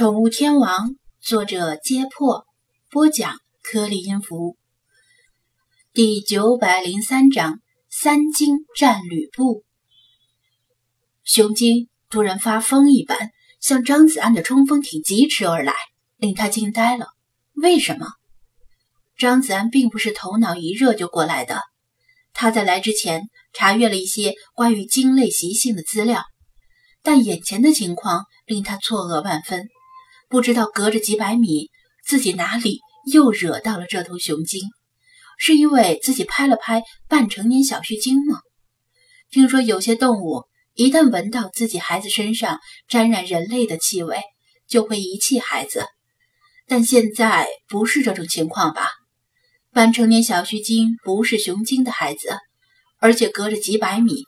宠物天王，作者：揭破，播讲：颗粒音符。第九百零三章：三精战吕布。熊精突然发疯一般向张子安的冲锋艇疾驰而来，令他惊呆了。为什么？张子安并不是头脑一热就过来的，他在来之前查阅了一些关于鲸类习性的资料。但眼前的情况令他错愕万分，不知道隔着几百米，自己哪里又惹到了这头雄鲸？是因为自己拍了拍半成年小须鲸吗？听说有些动物一旦闻到自己孩子身上沾染人类的气味，就会遗弃孩子。但现在不是这种情况吧？半成年小须鲸不是雄鲸的孩子，而且隔着几百米，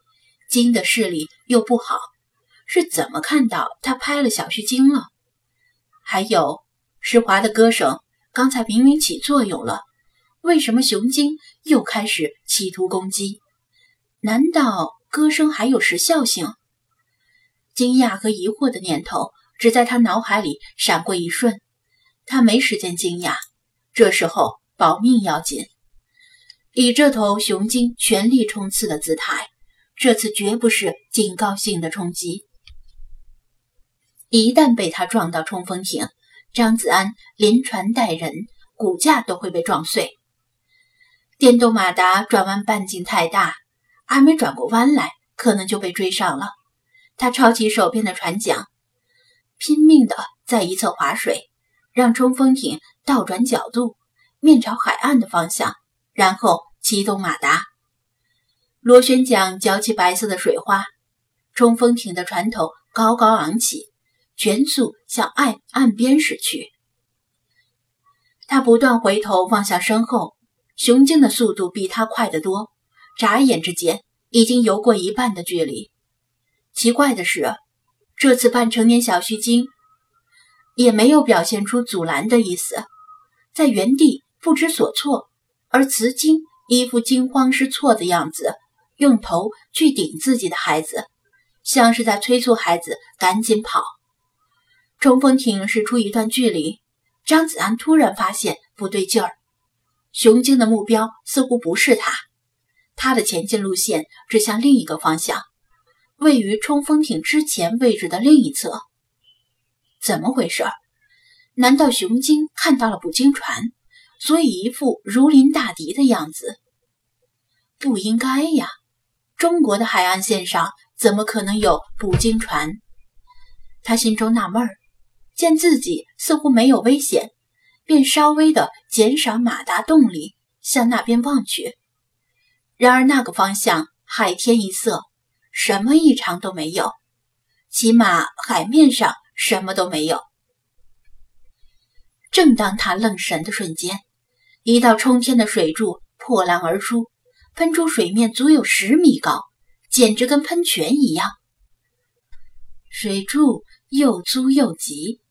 鲸的视力又不好。是怎么看到他拍了小须鲸了？还有施华的歌声，刚才明明起作用了，为什么雄鲸又开始企图攻击？难道歌声还有时效性？惊讶和疑惑的念头只在他脑海里闪过一瞬，他没时间惊讶，这时候保命要紧。以这头雄鲸全力冲刺的姿态，这次绝不是警告性的冲击。一旦被他撞到冲锋艇，张子安连船带人骨架都会被撞碎。电动马达转弯半径太大，还没转过弯来，可能就被追上了。他抄起手边的船桨，拼命的在一侧划水，让冲锋艇倒转角度，面朝海岸的方向，然后启动马达。螺旋桨搅起白色的水花，冲锋艇的船头高高昂起。全速向岸岸边驶去。他不断回头望向身后，雄鲸的速度比他快得多，眨眼之间已经游过一半的距离。奇怪的是，这次半成年小须鲸也没有表现出阻拦的意思，在原地不知所措，而雌鲸一副惊慌失措的样子，用头去顶自己的孩子，像是在催促孩子赶紧跑。冲锋艇驶出一段距离，张子安突然发现不对劲儿，雄鲸的目标似乎不是他，他的前进路线指向另一个方向，位于冲锋艇之前位置的另一侧。怎么回事？难道雄鲸看到了捕鲸船，所以一副如临大敌的样子？不应该呀，中国的海岸线上怎么可能有捕鲸船？他心中纳闷儿。见自己似乎没有危险，便稍微的减少马达动力，向那边望去。然而那个方向海天一色，什么异常都没有，起码海面上什么都没有。正当他愣神的瞬间，一道冲天的水柱破浪而出，喷出水面足有十米高，简直跟喷泉一样。水柱又粗又急。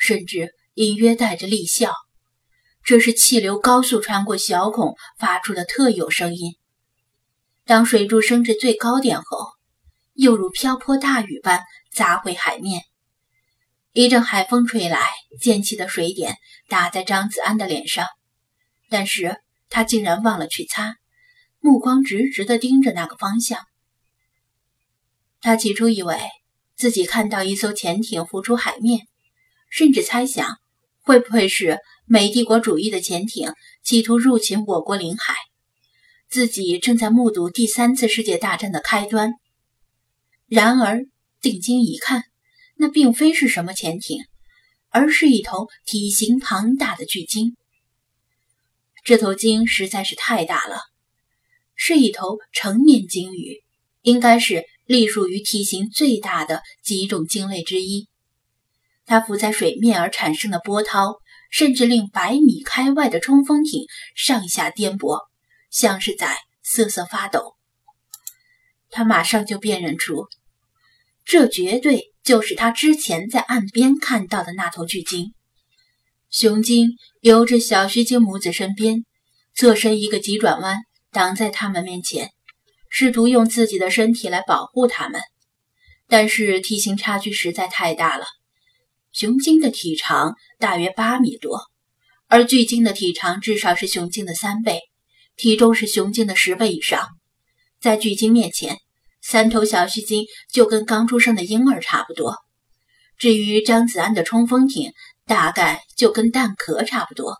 甚至隐约带着厉笑，这是气流高速穿过小孔发出的特有声音。当水柱升至最高点后，又如瓢泼大雨般砸回海面。一阵海风吹来，溅起的水点打在张子安的脸上，但是他竟然忘了去擦，目光直直地盯着那个方向。他起初以为自己看到一艘潜艇浮出海面。甚至猜想，会不会是美帝国主义的潜艇企图入侵我国领海？自己正在目睹第三次世界大战的开端。然而定睛一看，那并非是什么潜艇，而是一头体型庞大的巨鲸。这头鲸实在是太大了，是一头成年鲸鱼，应该是隶属于体型最大的几种鲸类之一。它浮在水面而产生的波涛，甚至令百米开外的冲锋艇上下颠簸，像是在瑟瑟发抖。他马上就辨认出，这绝对就是他之前在岸边看到的那头巨鲸。雄鲸游至小须鲸母子身边，侧身一个急转弯，挡在他们面前，试图用自己的身体来保护他们，但是体型差距实在太大了。雄鲸的体长大约八米多，而巨鲸的体长至少是雄鲸的三倍，体重是雄鲸的十倍以上。在巨鲸面前，三头小须鲸就跟刚出生的婴儿差不多。至于张子安的冲锋艇，大概就跟蛋壳差不多。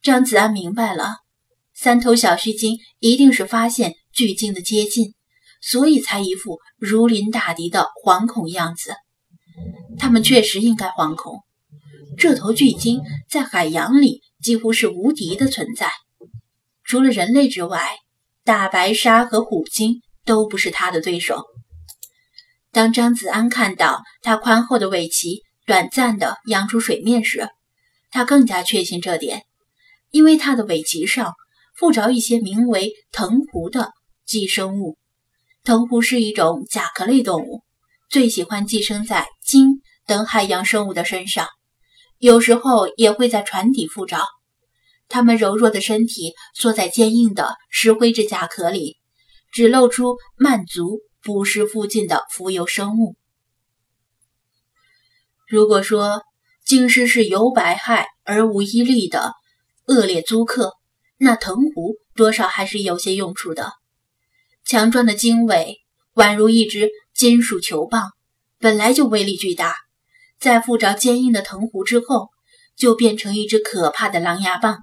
张子安明白了，三头小须鲸一定是发现巨鲸的接近，所以才一副如临大敌的惶恐样子。他们确实应该惶恐。这头巨鲸在海洋里几乎是无敌的存在，除了人类之外，大白鲨和虎鲸都不是它的对手。当张子安看到它宽厚的尾鳍短暂地扬出水面时，他更加确信这点，因为它的尾鳍上附着一些名为藤壶的寄生物。藤壶是一种甲壳类动物。最喜欢寄生在鲸等海洋生物的身上，有时候也会在船底附着。它们柔弱的身体缩在坚硬的石灰质甲壳里，只露出鳗足捕食附近的浮游生物。如果说鲸狮是有百害而无一利的恶劣租客，那藤壶多少还是有些用处的。强壮的鲸尾宛如一只。金属球棒本来就威力巨大，在附着坚硬的藤壶之后，就变成一只可怕的狼牙棒，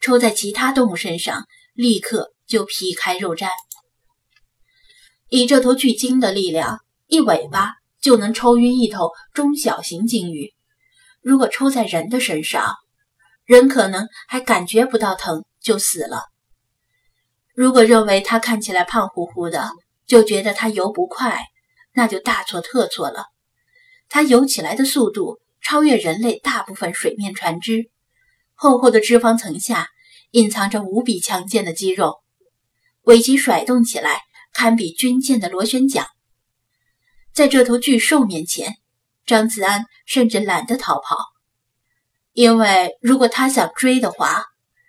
抽在其他动物身上，立刻就皮开肉绽。以这头巨鲸的力量，一尾巴就能抽晕一头中小型鲸鱼。如果抽在人的身上，人可能还感觉不到疼就死了。如果认为它看起来胖乎乎的，就觉得它游不快。那就大错特错了。它游起来的速度超越人类大部分水面船只，厚厚的脂肪层下隐藏着无比强健的肌肉，尾鳍甩动起来堪比军舰的螺旋桨。在这头巨兽面前，张子安甚至懒得逃跑，因为如果他想追的话，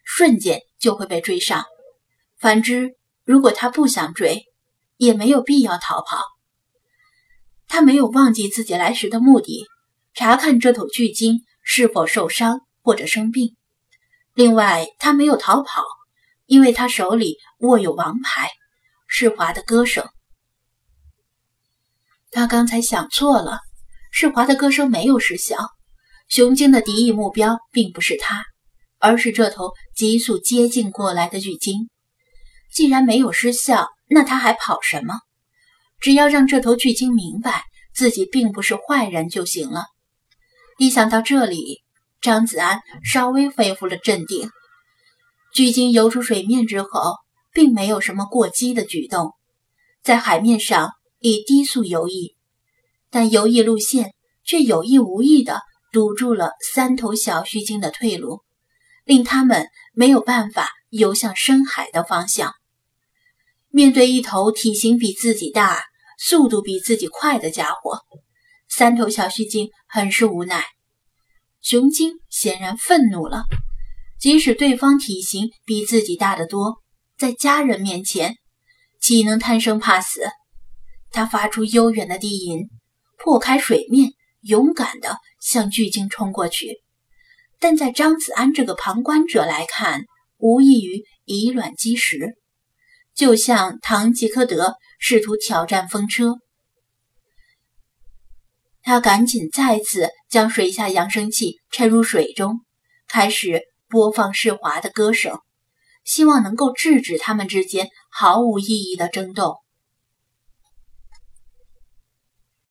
瞬间就会被追上；反之，如果他不想追，也没有必要逃跑。他没有忘记自己来时的目的，查看这头巨鲸是否受伤或者生病。另外，他没有逃跑，因为他手里握有王牌——世华的歌声。他刚才想错了，世华的歌声没有失效。雄鲸的敌意目标并不是他，而是这头急速接近过来的巨鲸。既然没有失效，那他还跑什么？只要让这头巨鲸明白自己并不是坏人就行了。一想到这里，张子安稍微恢复了镇定。巨鲸游出水面之后，并没有什么过激的举动，在海面上以低速游弋，但游弋路线却有意无意地堵住了三头小须鲸的退路，令他们没有办法游向深海的方向。面对一头体型比自己大、速度比自己快的家伙，三头小须鲸很是无奈。雄鲸显然愤怒了，即使对方体型比自己大得多，在家人面前岂能贪生怕死？他发出悠远的低吟，破开水面，勇敢地向巨鲸冲过去。但在张子安这个旁观者来看，无异于以卵击石。就像唐吉诃德试图挑战风车，他赶紧再次将水下扬声器沉入水中，开始播放世华的歌声，希望能够制止他们之间毫无意义的争斗。